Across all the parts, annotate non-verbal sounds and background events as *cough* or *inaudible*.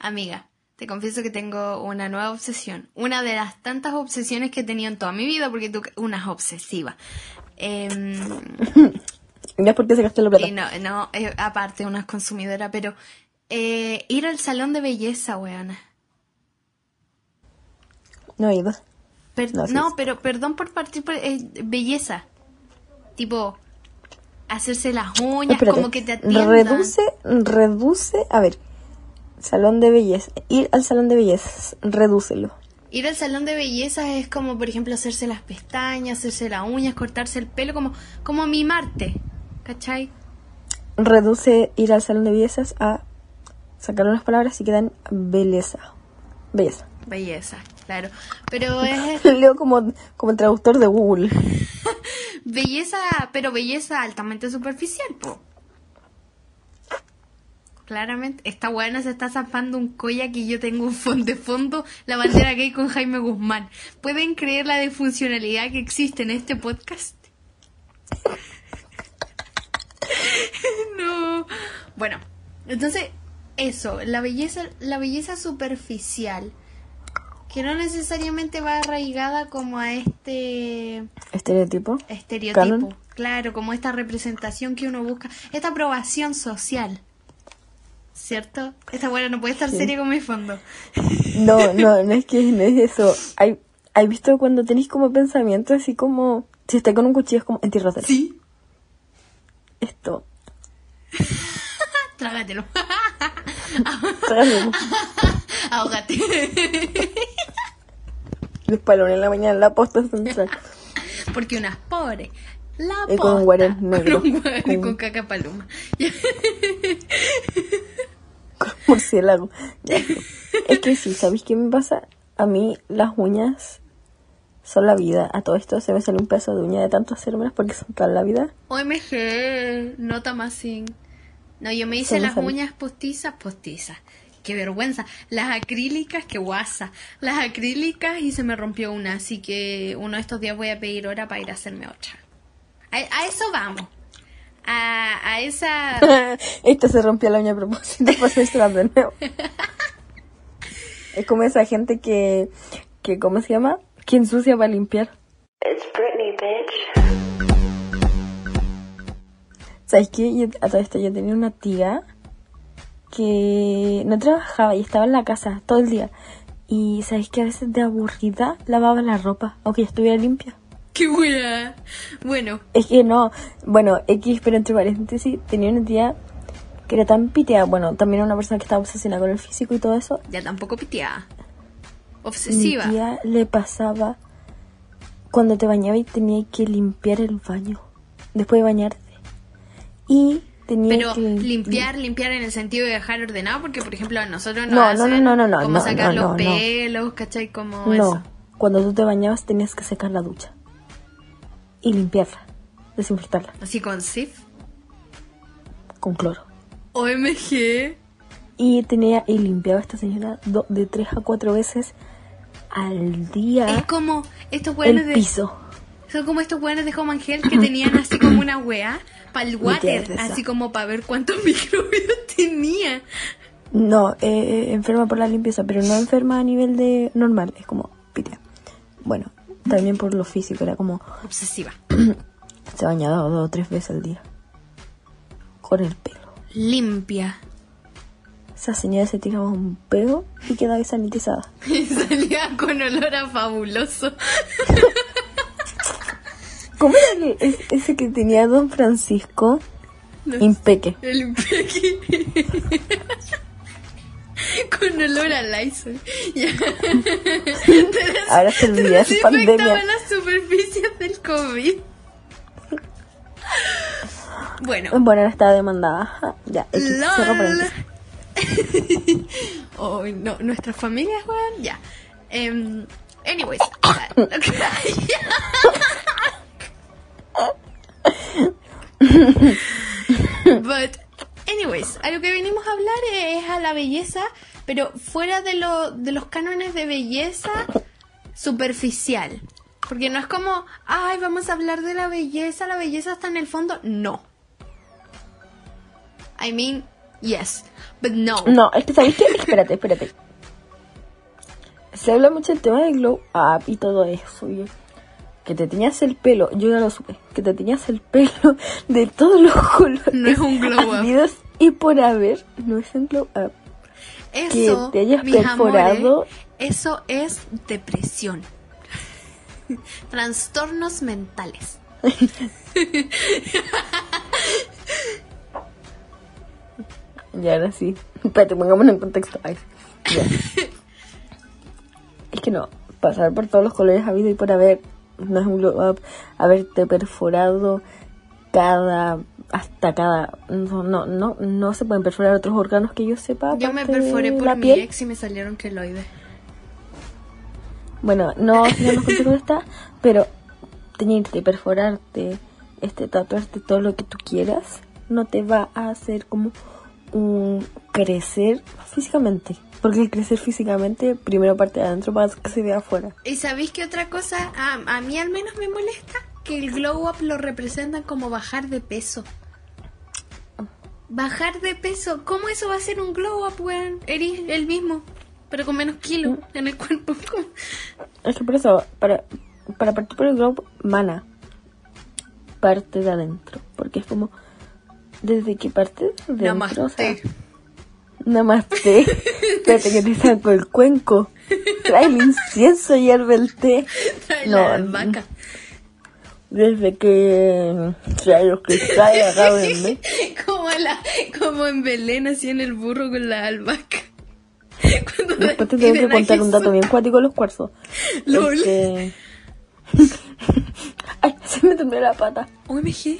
Amiga, te confieso que tengo una nueva obsesión. Una de las tantas obsesiones que he tenido en toda mi vida, porque tú, una es obsesiva. Em, *laughs* no es porque se gastó la plata. y no, no, eh, aparte, una es consumidora, pero eh, ir al salón de belleza, weona. No he ido. Per- No, no, pero perdón por partir por eh, belleza. Tipo, hacerse las uñas, Espérate. como que te atiendan. Reduce, reduce. A ver. Salón de belleza. Ir al salón de belleza. Redúcelo. Ir al salón de belleza es como, por ejemplo, hacerse las pestañas, hacerse las uñas, cortarse el pelo, como, como mimarte. ¿Cachai? Reduce ir al salón de bellezas a sacar unas palabras y quedan belleza. Belleza. Belleza, claro. Pero es *laughs* Leo como, como traductor de Google. *laughs* belleza, pero belleza altamente superficial, po. Claramente, esta buena se está zampando un colla que yo tengo de fondo la bandera gay con Jaime Guzmán. ¿Pueden creer la disfuncionalidad que existe en este podcast? *laughs* no. Bueno, entonces, eso, la belleza, la belleza superficial, que no necesariamente va arraigada como a este Estereotipo. estereotipo. Canon. Claro, como esta representación que uno busca, esta aprobación social. ¿Cierto? Esta buena no puede estar Sí. seria con mi fondo. *laughs* No, no, no es que no es eso. Hay, hay visto cuando tenéis como pensamiento así como. Si está con un cuchillo es como entierrátelo. Sí. Esto. *laughs* Trágatelo. *laughs* trágalo. Ahógate. Despalón en la mañana en la posta central. Porque unas pobres. La Y con un posta. guarén negro. Con un guarén Con- con caca paloma. Murciélago. Ya. Es que sí, ¿sabéis qué me pasa? A mí las uñas son la vida. A todo esto se me sale un pedazo de uña de tanto hacérmelas porque son toda la vida. OMG, nota más sin. No, yo me hice me las sale. uñas postizas, postizas. Qué vergüenza. Las acrílicas, qué guasa. Las acrílicas y se me rompió una, así que uno de estos días voy a pedir hora para ir a hacerme otra. A, a eso vamos. A, a esa... *laughs* Esta se rompió la uña a propósito para hacérsela de nuevo. Es como esa gente que, que ¿cómo se llama? Que ensucia para limpiar. It's Britney, bitch. ¿Sabes qué? Yo, a todo esto yo tenía una tía que no trabajaba y estaba en la casa todo el día. Y ¿sabes que A veces de aburrida lavaba la ropa, aunque ya estuviera limpia. ¡Qué buena! Bueno, Es que no, bueno, X, pero entre paréntesis, tenía una tía que era tan piteada. Bueno, también era una persona que estaba obsesionada con el físico y todo eso. ya tampoco piteada. Mi Obsesiva. tía le pasaba cuando te bañaba y tenía que limpiar el baño después de bañarte. Y tenía Pero que limpiar, limpiar en el sentido de dejar ordenado, porque por ejemplo a nosotros nos No, no, hacen no, no, no, como no, sacar no, los no, no. pelos, ¿cachai? Como No, eso. cuando tú te bañabas tenías que secar la ducha y limpiarla, desinfectarla Así con SIF. con cloro. OMG. Y tenía y limpiaba esta señora do- de tres a cuatro veces al día Es como estos buenos el de. piso. Son como estos buenos de Home Angel que tenían así como una weá para el water, así como para ver cuántos *laughs* microbios tenía. No, eh, enferma por la limpieza, pero no enferma a nivel de normal, es como pitea. Bueno, también por lo físico, era como Obsesiva. *clears throat* se bañaba dos o tres veces al día. Con el pelo. Limpia. Esa señora se tiraba un pelo y quedaba sanitizada. *laughs* Y salía con olor a fabuloso. ¿Cómo era el- ese que tenía Don Francisco? Impeque. El impeque. *laughs* *laughs* Con olor a Lysol. Ya. *laughs* Ahora se olvida, es Desinfectaba pandemia. las superficies del COVID. Bueno. Bueno, estaba demandada. Ajá, Ya, paréntesis. *laughs* oh, no, nuestras familias, weón, ya. Em, anyways. But, anyways, a lo que venimos a hablar es a la belleza, pero fuera de, lo, de los cánones de belleza superficial. Porque no es como, ay, vamos a hablar de la belleza, la belleza está en el fondo. No. I mean, Yes, but no. No, es que. *laughs* Espérate, espérate. Se habla mucho del tema del glow up y todo eso. y que te teñas el pelo, yo ya lo supe, que te teñas el pelo de todos los *laughs* colores. No es un glow up. Y por haber, no es un glow up. Eso, te hayas perforado. amores, eso es depresión. *laughs* Trastornos mentales. *laughs* Ya ahora sí. Espérate, pongámonos en contexto. Ay, ya. es que no, pasar por todos los colores habido y por haber, no es un glow up, haberte perforado cada, hasta cada, no, no, no, no se pueden perforar otros órganos que yo sepa. Yo me perforé por la mi piel. ex y me salieron queloides. Bueno, no sigamos con todo esta, pero teñirte, perforarte, este, tatuarte todo lo que tú quieras, no te va a hacer como un crecer físicamente. Porque el crecer físicamente, primero parte de adentro para que se vea afuera. ¿Y sabéis qué otra cosa a, a mí al menos me molesta? Que el glow up lo representan como bajar de peso. Bajar de peso, ¿cómo eso va a ser un glow up, weón? Eres el mismo, pero con menos kilos en el cuerpo. *laughs* ¿Cómo? Es que por eso, para, para partir por el globo, mana. Parte de adentro. Porque es como, desde que parte de adentro, o sea, Namaste. *laughs* Espérate que te saco el cuenco. Trae el incienso y hierve el té. Trae No, la albahaca. Desde que trae los cristales vende. Como, en Belén, así en el burro con la albahaca. Cuando Después te tengo que contar un dato bien cuático de los cuarzos. Lol. Este... *laughs* Ay, se me tembló la pata. OMG.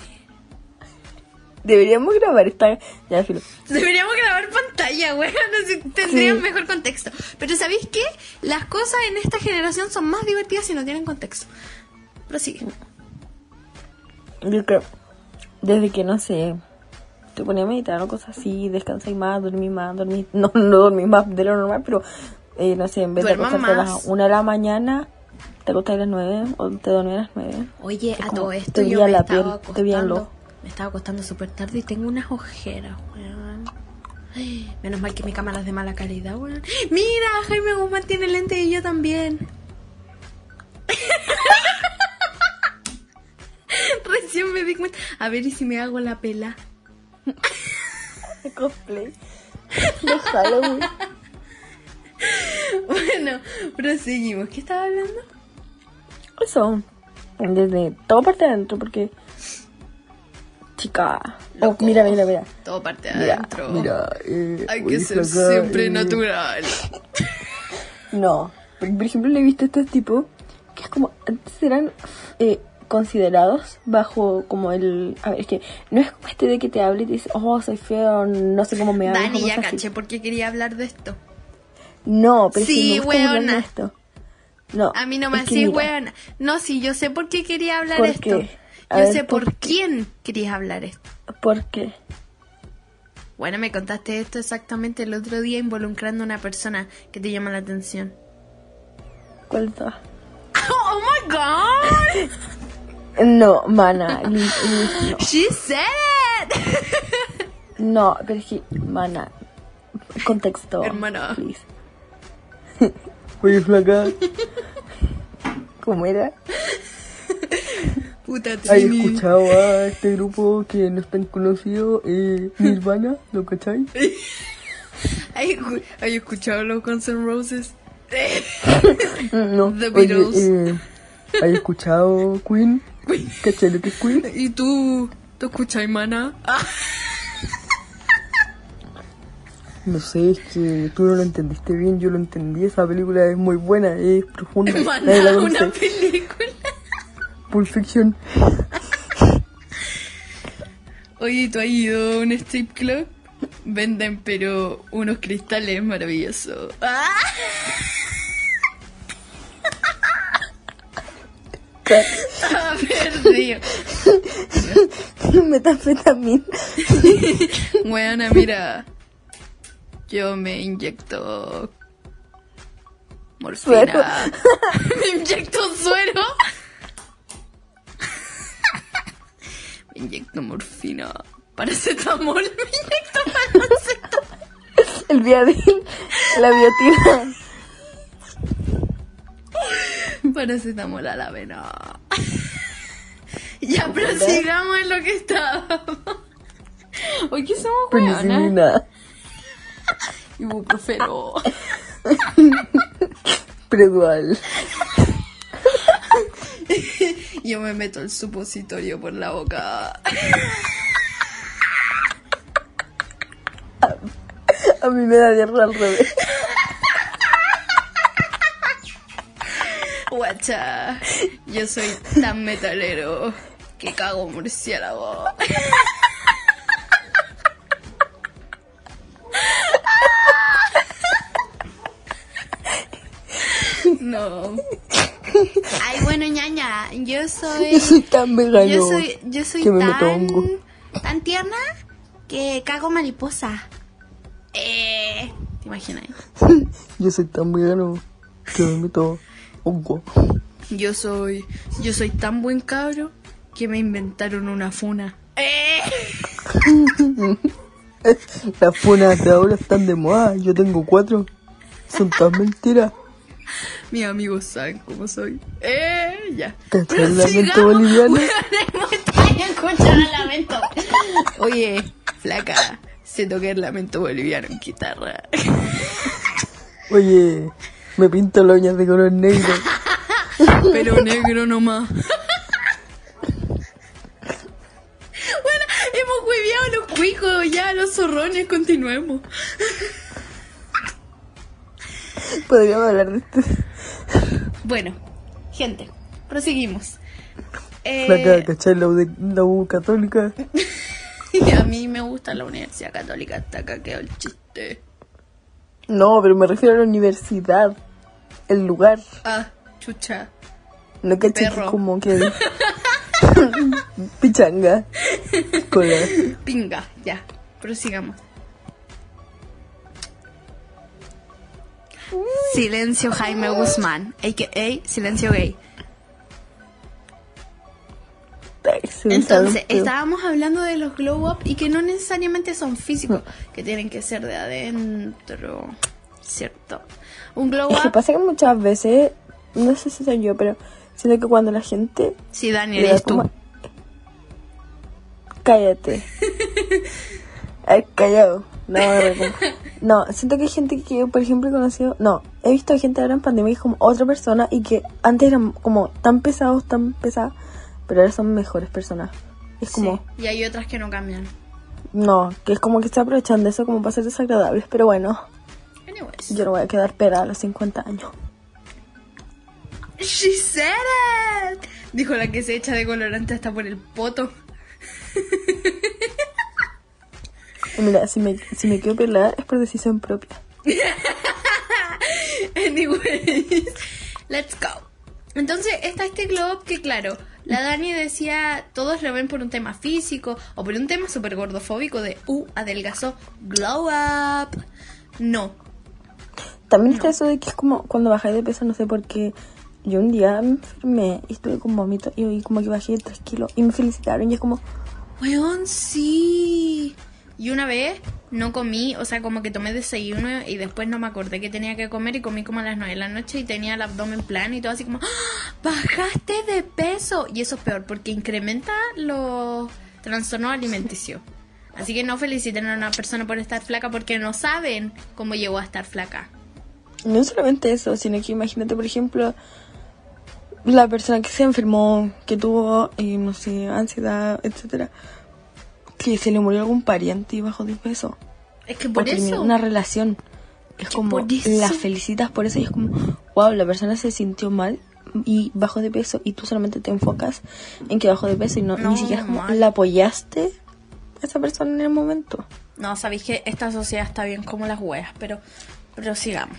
Deberíamos grabar esta... Ya, filo. Deberíamos grabar pantalla, weón. así tendrían Sí. mejor contexto. Pero ¿sabéis qué? Las cosas en esta generación son más divertidas si no tienen contexto. Prosigue. Yo creo, desde que no sé, te ponía a meditar o cosas así, descansé más, dormí más, dormí, *laughs* no, no dormí más de lo normal, pero eh, no sé, en vez de acostarte a las 1 de la mañana, te acostás a las 9 o te dormís a las 9. Oye, Es a todo esto te yo me la piel, te acostando. ojo. Me estaba acostando súper tarde y tengo unas ojeras, weón. *gasps* Menos mal que mi cámara es de mala calidad, weón. Mira, Jaime Guzmán tiene lente y yo también. *laughs* Recién me di cuenta. A ver, ¿y si me hago la pela? *laughs* Cosplay. De Halloween. *laughs* Bueno, proseguimos. ¿Qué estaba hablando? Eso, desde todo parte de adentro, porque... Chica, oh, mira, mira, mira. Todo parte de Mira, adentro. mira, eh, Hay que ser siempre eh. natural. *laughs* No, por, por ejemplo, le he visto a estos tipos que es como, antes eran eh, considerados bajo como el... A ver, es que no es como este de que te hable y te dice, oh, soy feo, no sé cómo me hablas. Dani, ya caché por qué quería hablar de esto. No, pero Sí, que me gusta hablar de weona. esto. No, A mí no me decís, weón. No, sí, yo sé por qué quería hablar ¿Por esto. qué? Yo ver, sé por, quién querías hablar esto. ¿Por qué? Bueno, me contaste esto exactamente el otro día involucrando a una persona que te llama la atención. ¿Cuál está? *laughs* ¡Oh, my God! *laughs* No, mana, li- li- no. *laughs* She said it! *laughs* No, pero es que, mana, contexto. Hermana. please. *laughs* Oye, flaca. ¿Cómo era? Puta ¿Has Trini. escuchado a este grupo que no es tan conocido? Eh, Nirvana, ¿lo cachai? ¿Has has escuchado los Guns N' Roses? No. The Oye, Beatles. eh, ¿Has escuchado Queen? ¿Cachai lo que es Queen? ¿Y tú? ¿Tú escuchas, mana? Ah, No sé, es que tú no lo entendiste bien, yo lo entendí. Esa película es muy buena, es profunda. La mana, una película. Pulp Fiction. Oye, ¿tú has ido a un strip club? Venden, pero unos cristales maravillosos. ¡Ah! Ah, perdido. *laughs* Metanfetamina. Weona, mira. Yo me inyecto. Morfina. Suero. *laughs* me inyecto suero. *laughs* me inyecto morfina Paracetamol, me inyecto paracetamol. El viadín, la biotina. Paracetamol a la vena. *laughs* Ya prosigamos en lo que estábamos. Hoy que somos hueonas. Ibuprofeno. Predual. Yo me meto el supositorio por la boca. *laughs* A mí me da diarrea al revés. Guacha, yo soy tan metalero que cago murciélago. No. Ay, bueno, ñaña, yo soy. Yo soy tan vegano. Yo soy, yo soy que me tan, tan tierna que cago mariposa. Eh, ¿te imaginas? *laughs* Yo soy tan vegano que me meto hongo. Yo soy, yo soy tan buen cabro que me inventaron una funa. Eh, *laughs* Las funas de ahora están de moda. Yo tengo cuatro. Son tan mentiras. mis amigos saben cómo soy. Eh, ya. ¿Cachai el lamento boliviano? *laughs* Escuchando el lamento. Oye, flaca, sé tocar el lamento boliviano en guitarra. Oye, me pinto las uñas de color negro. *laughs* Pero negro nomás. *laughs* Bueno, hemos hueveado a los cuicos, ya los zorrones, continuemos. *laughs* Podríamos hablar de esto. Bueno, gente, proseguimos. Flaca, Eh, ¿cachai? La U, de- la U católica. a mí me gusta la Universidad Católica, hasta acá quedó el chiste. No, pero me refiero a la universidad. El lugar. Ah, chucha. No caché que como que. *laughs* Pichanga. Cola. Pinga, ya, prosigamos. Silencio Jaime Guzmán, a.k.a. Silencio Gay. Entonces, estábamos hablando de los glow up y que no necesariamente son físicos, que tienen que ser de adentro, ¿cierto? Un glow Es que up, pasa que muchas veces, no sé si soy yo, pero siento que cuando la gente si Dani le da eres tú. Cállate. *laughs* Ay, callado. No, no, siento que hay gente que, por ejemplo, he conocido. No, he visto gente ahora en pandemia que es como otra persona y que antes eran como tan pesados, tan pesadas, pero ahora son mejores personas. Es como, Sí, y hay otras que no cambian. no, que es como que se aprovechan de eso como para ser desagradables, pero bueno, Anyways. yo no voy a quedar peda a los 50 años. She said it. Dijo la que se echa de colorante hasta por el poto. Mira, si me, si me quedo pelada es por decisión propia. *laughs* Anyways, let's go. Entonces está este glow up que claro, la Dani decía, todos lo ven por un tema físico o por un tema súper gordofóbico de, uh, adelgazó, glow up. No, También está eso de que es como cuando bajáis de peso, no sé por qué. Yo un día me enfermé y estuve con vómito y y como que bajé 3 kilos y me felicitaron y es como, weón, sí. Y una vez no comí, o sea, como que tomé desayuno y después no me acordé que tenía que comer y comí como a las 9 de la noche y tenía el abdomen plano y todo así como, ¡Ah! bajaste de peso. Y eso es peor porque incrementa los trastornos alimenticios. Así que no feliciten a una persona por estar flaca porque no saben cómo llegó a estar flaca. No solamente eso, sino que imagínate, por ejemplo, la persona que se enfermó, que tuvo, eh, no sé, ansiedad, etcétera, que se le murió algún pariente y bajó de peso. Es que por o eso... una relación. Es como, la felicitas por eso y es como, wow, la persona se sintió mal y bajó de peso y tú solamente te enfocas en que bajó de peso y no, No, ni siquiera como la apoyaste a esa persona en el momento. No, sabéis que esta sociedad está bien como las hueas, pero prosigamos.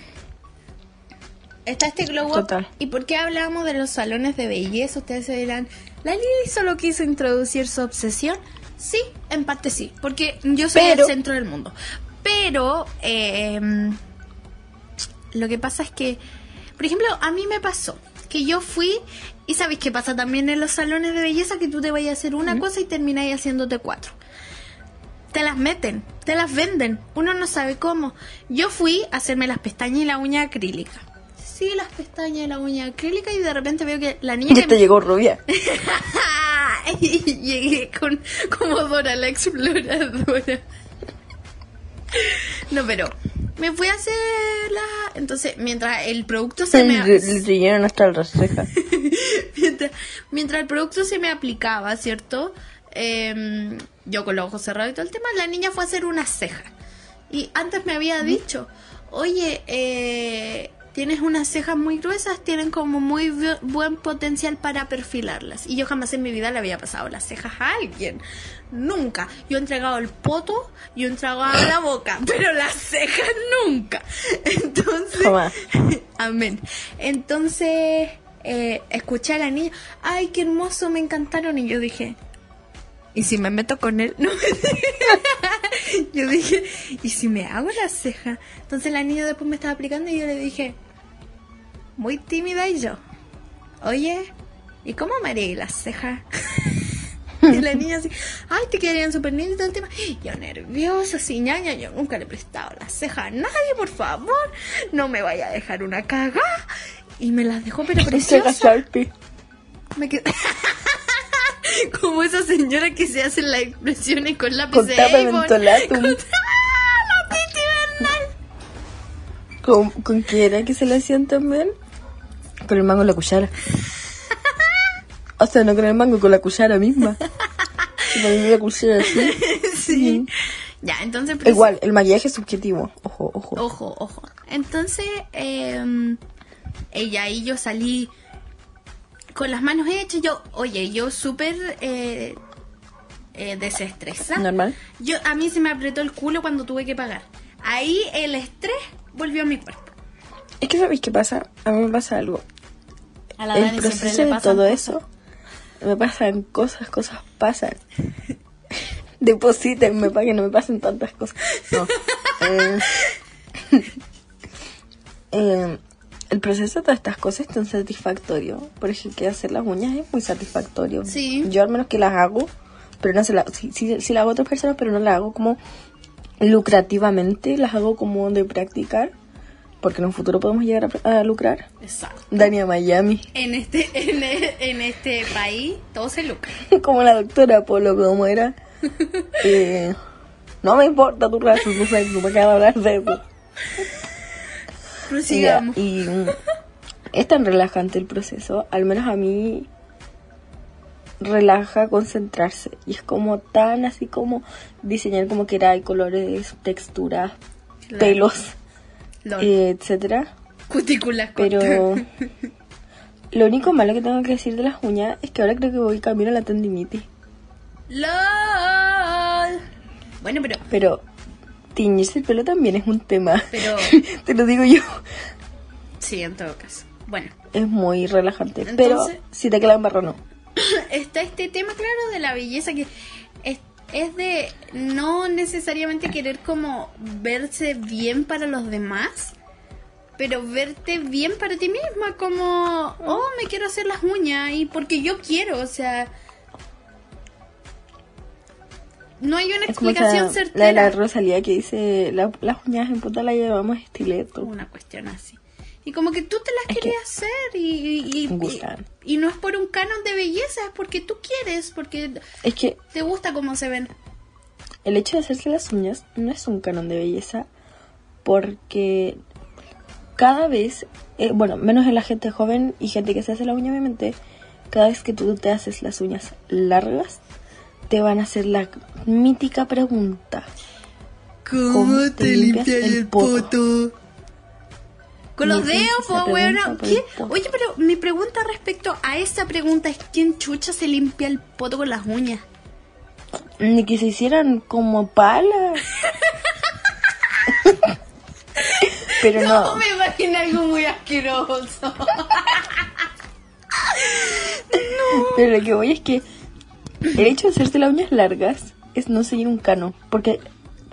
Está este glow up. Total. ¿Y por qué hablamos de los salones de belleza? Ustedes se dirán, ¿la Lili solo quiso introducir su obsesión? Sí, en parte sí, porque yo soy Pero- el centro del mundo. Pero, eh, lo que pasa es que, por ejemplo, a mí me pasó que yo fui, y sabéis qué pasa también en los salones de belleza, que tú te vayas a hacer una cosa y termináis haciéndote cuatro. te las meten, te las venden. Uno no sabe cómo. Yo fui a hacerme las pestañas y la uña acrílica. Sí, las pestañas y la uña acrílica y de repente veo que la niña Y que te llegó rubia. *laughs* y llegué con como Dora la exploradora. No, pero me fui a hacer la... Entonces, mientras el producto se me... Le, hasta las *laughs* cejas. mientras, mientras el producto se me aplicaba, ¿cierto? Em, yo con los ojos cerrados y todo el tema, la niña fue a hacer una ceja. Y antes me había dicho, oye, eh, tienes unas cejas muy gruesas, tienen como muy bu- buen potencial para perfilarlas. Y yo jamás en mi vida le había pasado las cejas a alguien. Nunca. Yo he entregado el poto, yo he entregado la boca, *laughs* pero las cejas nunca. *laughs* Entonces... *laughs* Amén. Entonces, eh, escuché a la niña, ay, qué hermoso, me encantaron. Y yo dije, ¿y si me meto con él? *laughs* No, yo dije, ¿y si me hago la ceja? Entonces la niña después me estaba aplicando y yo le dije, muy tímida y yo, oye, ¿y cómo me haré las cejas? *laughs* Y la niña así, ay, te quedarían súper lindas y todo el tema. Yo nerviosa, así, ñaña, yo nunca le he prestado las cejas a nadie, por favor. No me vaya a dejar una cagada. Y me las dejó, pero *laughs* Ceja. Sharpie. Me quedé... *laughs* Como esa señora que se hace las expresiones con lápiz Con de mentolatum. Con- ¡Ah! ¿Con, ¿Con qué era que se le hacían también? Con el mango y la cuchara. *laughs* O sea, no con el mango, con la cuchara misma. *laughs* Poniendo la cuchara así. Sí. Ya, entonces... pues, Igual, el maquillaje es subjetivo. Ojo, ojo. Ojo, ojo. Entonces, eh, ella y yo salí con las manos hechas. Yo, oye, yo súper eh, eh, desestresada. Normal. Yo, a mí se me apretó el culo cuando tuve que pagar. Ahí el estrés volvió a mi cuerpo. Es que, ¿sabéis qué pasa? A mí me pasa algo. A la el Dani siempre proceso le de todo cosas. eso, me pasan cosas, cosas pasan. *laughs* Deposítenme para que no me pasen tantas cosas. No. *laughs* Eh, *laughs* eh, el proceso de todas estas cosas es tan satisfactorio. Por ejemplo, que hacer las uñas es muy satisfactorio. Sí. Yo al menos que las hago, pero no se las... Sí, sí, sí las hago a otras personas, pero no las hago como lucrativamente. Las hago como de practicar. Porque en un futuro podemos llegar a, a lucrar. Exacto. Dani a Miami. En este, en, en este país todo se lucra. *laughs* como la doctora Polo, como era. *laughs* Eh, no me importa tu raza, tu sexo, me acabo de hablar de eso. *laughs* Ya, y mm, es tan relajante el proceso, al menos a mí relaja concentrarse. Y es como tan así como diseñar como que era, hay colores, texturas, Claro. pelos, eh, etcétera. Cutículas Pero *laughs* lo único malo que tengo que decir de las uñas es que ahora creo que voy camino a la tendinitis. LOL. Bueno, pero Pero tiñirse el pelo también es un tema. Pero- *laughs* Te lo digo yo. sí, en todo caso. Bueno, Es muy relajante. Entonces- pero si te queda marrón, no. *clears throat* está este tema, claro, de la belleza que es, es de no necesariamente querer como verse bien para los demás, pero verte bien para ti misma, como, oh, me quiero hacer las uñas y porque yo quiero, o sea, no hay una explicación esa- la de certera. la Rosalía que dice la- las uñas en puta la llevamos estileto. una cuestión así. Y como que tú te las Es que- querías hacer y, y, y- y no es por un canon de belleza, es porque tú quieres, porque Es que te gusta cómo se ven. el hecho de hacerse las uñas no es un canon de belleza porque cada vez, eh, bueno, menos en la gente joven y gente que se hace la uña, obviamente, cada vez que tú te haces las uñas largas, te van a hacer la mítica pregunta. ¿Cómo te limpias el poto? Con los dedos, pues, el poto. Oye, pero mi pregunta respecto a esa pregunta es: ¿quién chucha se limpia el poto con las uñas? Ni que se hicieran como pala. Pero no. me imagino algo muy asqueroso. Pero lo que voy es que el hecho de hacerse las uñas largas es no seguir un canon. Porque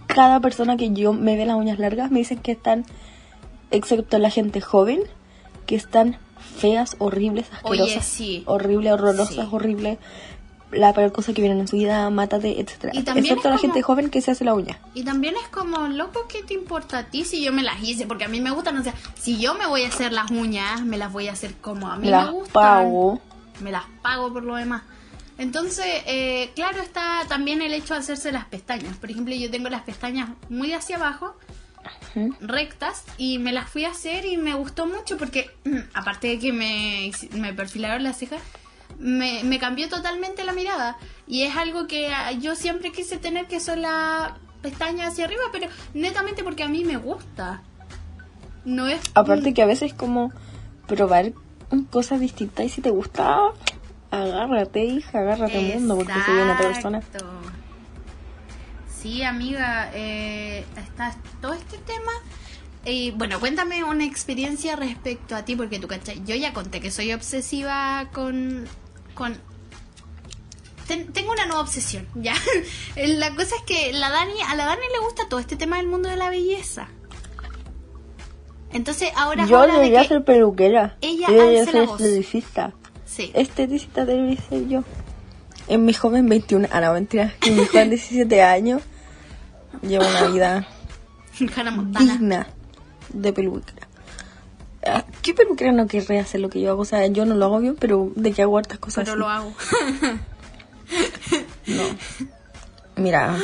cada persona que yo me ve las uñas largas me dicen que están, excepto la gente joven, que están feas, horribles, Oye, asquerosas. sí. Horribles, horrorosas, Sí. horribles. la peor cosa que viene en su vida, mátate. Y también Excepto la gente joven que se hace la uña. Y también es como, loco, ¿qué te importa a ti si yo me las hice? Porque a mí me gustan, o sea, si yo me voy a hacer las uñas, me las voy a hacer como a mí Me gustan. pago. Me las pago por lo demás. Entonces, eh, claro, está también el hecho de hacerse las pestañas. Por ejemplo, yo tengo las pestañas muy hacia abajo, rectas, y me las fui a hacer y me gustó mucho porque, *clears throat* aparte de que me, me perfilaron las cejas, me, me cambió totalmente la mirada. Y es algo que ah, yo siempre quise tener, que son las pestañas hacia arriba, pero netamente porque a mí me gusta. No es... Aparte que a veces como probar cosas distintas y si te gusta, agárrate, hija, agárrate mundo porque se viene otra persona. Exacto. Sí, amiga, eh, está todo este tema. Y bueno, cuéntame una experiencia respecto a ti, porque tú, ¿cachai? Yo ya conté que soy obsesiva con. con ten- tengo una nueva obsesión, *laughs* ¿ya? la cosa es que la Dani, a la Dani le gusta todo este tema del mundo de la belleza. Entonces ahora Yo de debería ser peluquera. ella yo debería ser esteticista. Sí. Esteticista debería ser yo. En mi joven 21, ah no, mentira, en mi joven 17 años llevo una vida *laughs* digna de peluquera. Ah, ¿Qué peluquera no querría hacer lo que yo hago? O sea, yo no lo hago bien, pero de que hago hartas cosas Pero así. lo hago. *laughs* No. *laughs* Mira,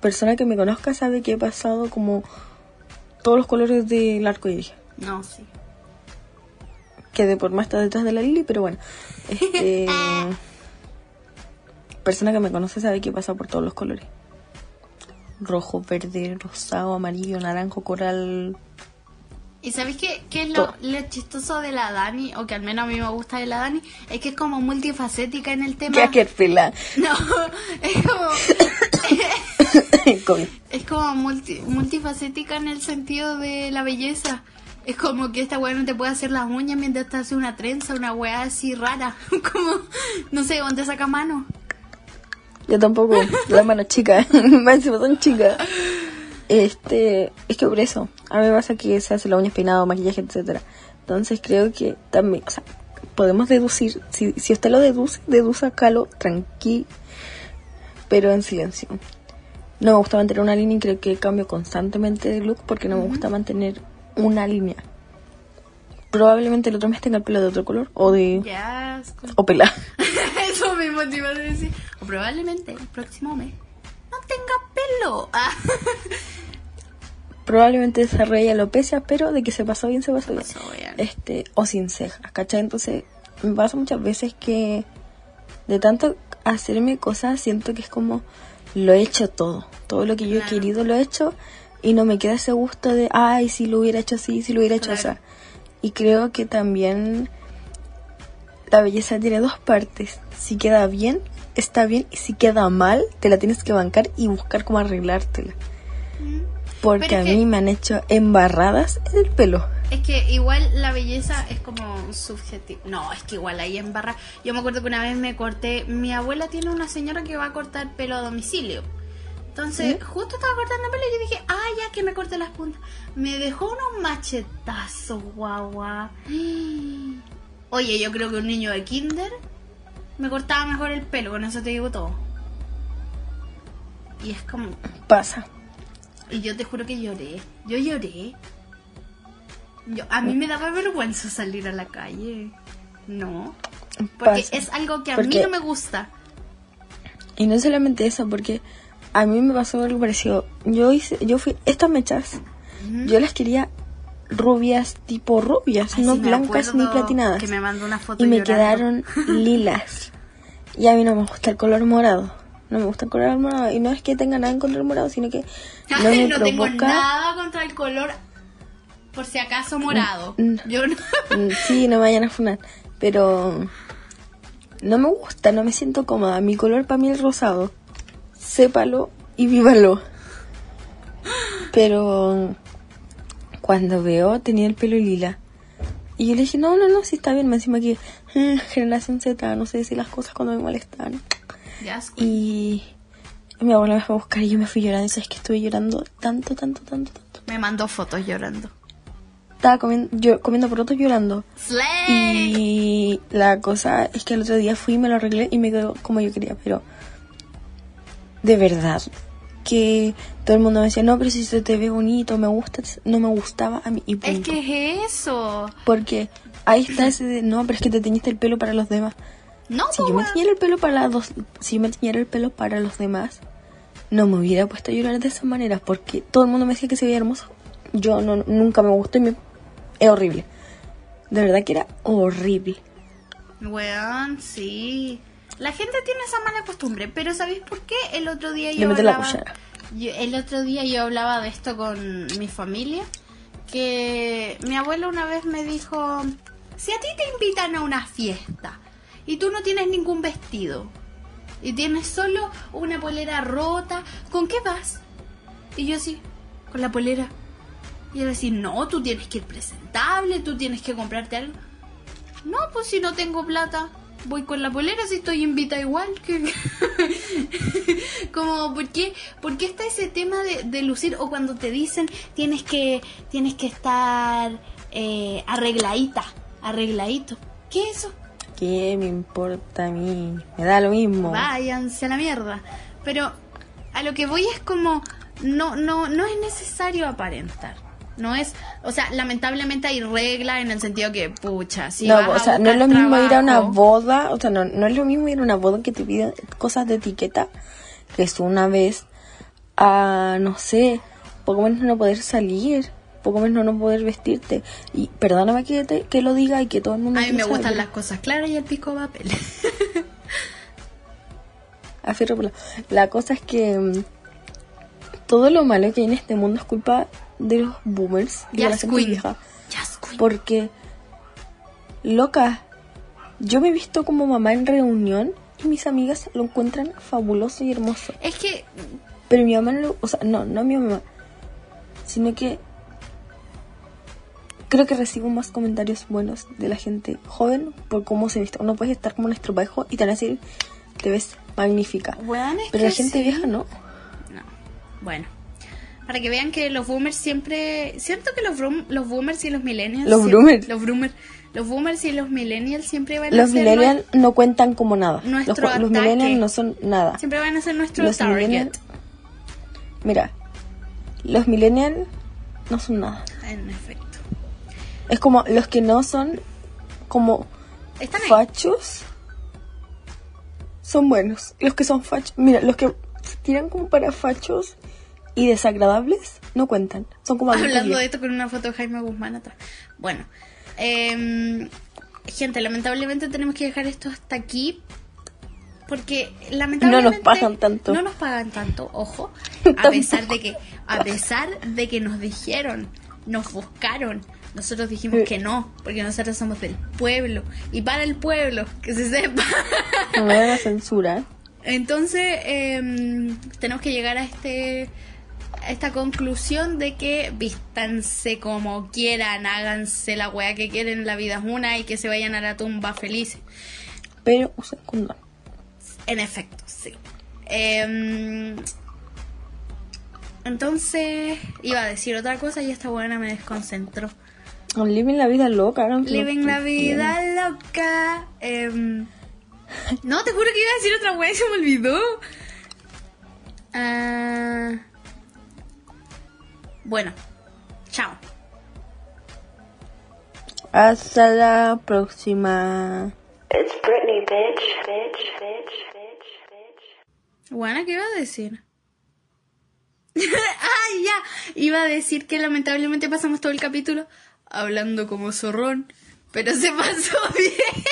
persona que me conozca sabe que he pasado como todos los colores del arco iris. no, sí. Que de por más está detrás de la Lili, pero bueno. Este, *laughs* persona que me conoce sabe que he pasado por todos los colores. Rojo, verde, rosado, amarillo, naranjo, coral. ¿Y sabéis qué, qué es lo, chistoso de la Dani? O que al menos a mí me gusta de la Dani. Es que es como multifacética en el tema. ¿Qué? *laughs* No, es como, *coughs* es como multi- multifacética en el sentido de la belleza. Es como que esta weá no te puede hacer las uñas mientras te hace una trenza, una weá así rara. *laughs* Como, no sé, dónde saca mano. Yo tampoco, las manos chicas, *laughs* encima son chicas. Este, es que por eso, a mí me pasa que se hace la uña peinado, maquillaje, etcétera. Entonces creo que también, o sea, podemos deducir, si, si usted lo deduce, dedúzalo tranqui, pero en silencio. No me gusta mantener una línea y creo que cambio constantemente de look porque no me gusta mantener una línea. Probablemente el otro mes tenga el pelo de otro color o de asco. o pelado. *laughs* Eso mismo te iba a decir. O probablemente el próximo mes no tenga pelo. Ah. *laughs* probablemente desarrolle alopecia, pero de que se pasó bien, se pasó bien. Pasó bien. Este, o sin cejas, ¿cachai? Entonces, me pasa muchas veces que de tanto hacerme cosas, siento que es como lo he hecho todo. Todo lo que yo he querido lo he hecho y no me queda ese gusto de, ay, si lo hubiera hecho así, si lo hubiera hecho así. Claro. Y creo que también la belleza tiene dos partes. Si queda bien, está bien. Y si queda mal, te la tienes que bancar y buscar cómo arreglártela. Porque Pero a es que- mí me han hecho embarradas en el pelo. Es que igual la belleza es como subjetiva. No, es que igual ahí en barra. Yo me acuerdo que una vez me corté. Mi abuela tiene una señora que va a cortar pelo a domicilio. Entonces, justo estaba cortando pelo y yo dije, ah, ya que me corte las puntas. Me dejó unos machetazos, guagua. *gasps* Oye, yo creo que un niño de kinder me cortaba mejor el pelo, con eso te digo todo. Y es como, Pasa. y yo te juro que lloré. Yo lloré. Yo, a mí me daba vergüenza salir a la calle. No. Porque Pasa. es algo que a Porque- mí no me gusta. Y no solamente eso, porque a mí me pasó algo parecido. Yo hice, yo fui, estas mechas, yo las quería rubias, tipo rubias, Ay, no blancas ni platinadas. Que me mandó una foto Y me quedaron *laughs* lilas. Y a mí no me gusta el color morado. No me gusta el color morado. Y no es que tenga nada en contra del morado, sino que no me no tengo nada contra el color, por si acaso morado. Mm. Yo no. Mm, Sí, no me vayan a funar. Pero no me gusta, no me siento cómoda. Mi color para mí es rosado. Sépalo y vívalo. Pero cuando veo tenía el pelo lila. Y yo le dije, no, no, no, sí está bien. Me encima que mm, generación Z, no sé decir las cosas cuando me molestan. Y mi abuela me fue a buscar y yo me fui llorando. Y sabes que estuve llorando tanto, tanto, tanto, tanto. Me mandó fotos llorando. estaba comiendo, yo, comiendo porotos llorando. Slay. Y la cosa es que el otro día fui, me lo arreglé y me quedó como yo quería, pero de verdad que todo el mundo me decía, no, pero si se te ve bonito, me gusta, no me gustaba a mí. Y Es que es eso. Porque ahí está ese de, no, pero es que te teñiste el pelo para los demás. No, Si po, yo me teñiera el pelo para los, si yo me teñiera el pelo para los demás, no me hubiera puesto a llorar de esa manera, porque todo el mundo me decía que se veía hermoso. Yo no, nunca me gustó y me, es horrible. De verdad que era horrible. Weón, sí. La gente tiene esa mala costumbre, pero ¿sabéis por qué? El otro día yo hablaba... yo- el otro día yo hablaba de esto con mi familia, que mi abuelo una vez me dijo, si a ti te invitan a una fiesta y tú no tienes ningún vestido y tienes solo una polera rota, ¿con qué vas? Y yo así, con la polera. Y él así, no, tú tienes que ir presentable, tú tienes que comprarte algo. No, pues si no tengo plata, voy con la polera si estoy invita igual. que *laughs* Como, ¿por qué, por qué está ese tema de, de lucir? O cuando te dicen tienes que, tienes que estar eh, arregladita, arregladito. ¿Qué es eso? ¿Qué me importa a mí? Me da lo mismo. Váyanse a la mierda. Pero a lo que voy es como, no, no, no es necesario aparentar. No es, o sea, lamentablemente hay regla en el sentido que, pucha, si no, vas o a sea, no es lo mismo ir a una boda, o sea, no, no es lo mismo ir a una boda que te piden cosas de etiqueta, que es una vez a, no sé, poco menos no poder salir, poco menos no poder vestirte. Y perdóname que, te- que lo diga y que todo el mundo... A mí me gustan las cosas claras y el pico papel. *laughs* a fierro pelado. La cosa es que mm, todo lo malo que hay en este mundo es culpa de los boomers de la gente Queen. vieja. Porque, loca, yo me he visto como mamá en reunión y mis amigas lo encuentran fabuloso y hermoso. Es que, Pero mi mamá no lo, o sea, no, no mi mamá, sino que creo que recibo más comentarios buenos de la gente joven por cómo se viste. Uno puede estar como nuestro parejo y te van a decir, te ves magnífica. es Pero la gente sí. vieja no. No. Bueno. Para que vean que los boomers siempre... ¿Cierto que los, los boomers y los millennials... Los siempre- boomers. Los boomers. Los boomers y los millennials siempre van a Los ser... millennials no cuentan como nada. Los, nuestro los ataque. millennials no son nada. Siempre van a ser nuestro Los target. Mira, los millennials no son nada. En efecto. Es como los que no son como Están fachos son buenos. Los que son fachos, mira, los que se tiran como para fachos y desagradables no cuentan. Son como Hablando de esto con una foto de Jaime Guzmán atrás. Bueno, em, gente, lamentablemente tenemos que dejar esto hasta aquí. Porque lamentablemente pagan tanto. No nos pagan tanto, ojo. *laughs* A pesar de que, a pesar de que nos dijeron, nos buscaron, nosotros dijimos que no, porque nosotros somos del pueblo y para el pueblo, que se sepa. No me van a censurar. Entonces, em, tenemos que llegar a este esta conclusión de que vístanse como quieran, háganse la weá que quieren, la vida es una y que se vayan a la tumba felices. Pero usen condón. En efecto, sí. Em, entonces, iba a decir otra cosa y esta buena me desconcentró. Living la vida loca. lo Living la vida loca. em, no, te juro que iba a decir otra weá y se me olvidó. Ah, bueno, chao. Hasta la próxima. It's Britney, bitch, bitch, bitch, bitch, bitch. Bueno, ¿qué iba a decir? *laughs* ah, ya. Iba a decir que lamentablemente pasamos todo el capítulo hablando como zorrón, pero se pasó *laughs* bien.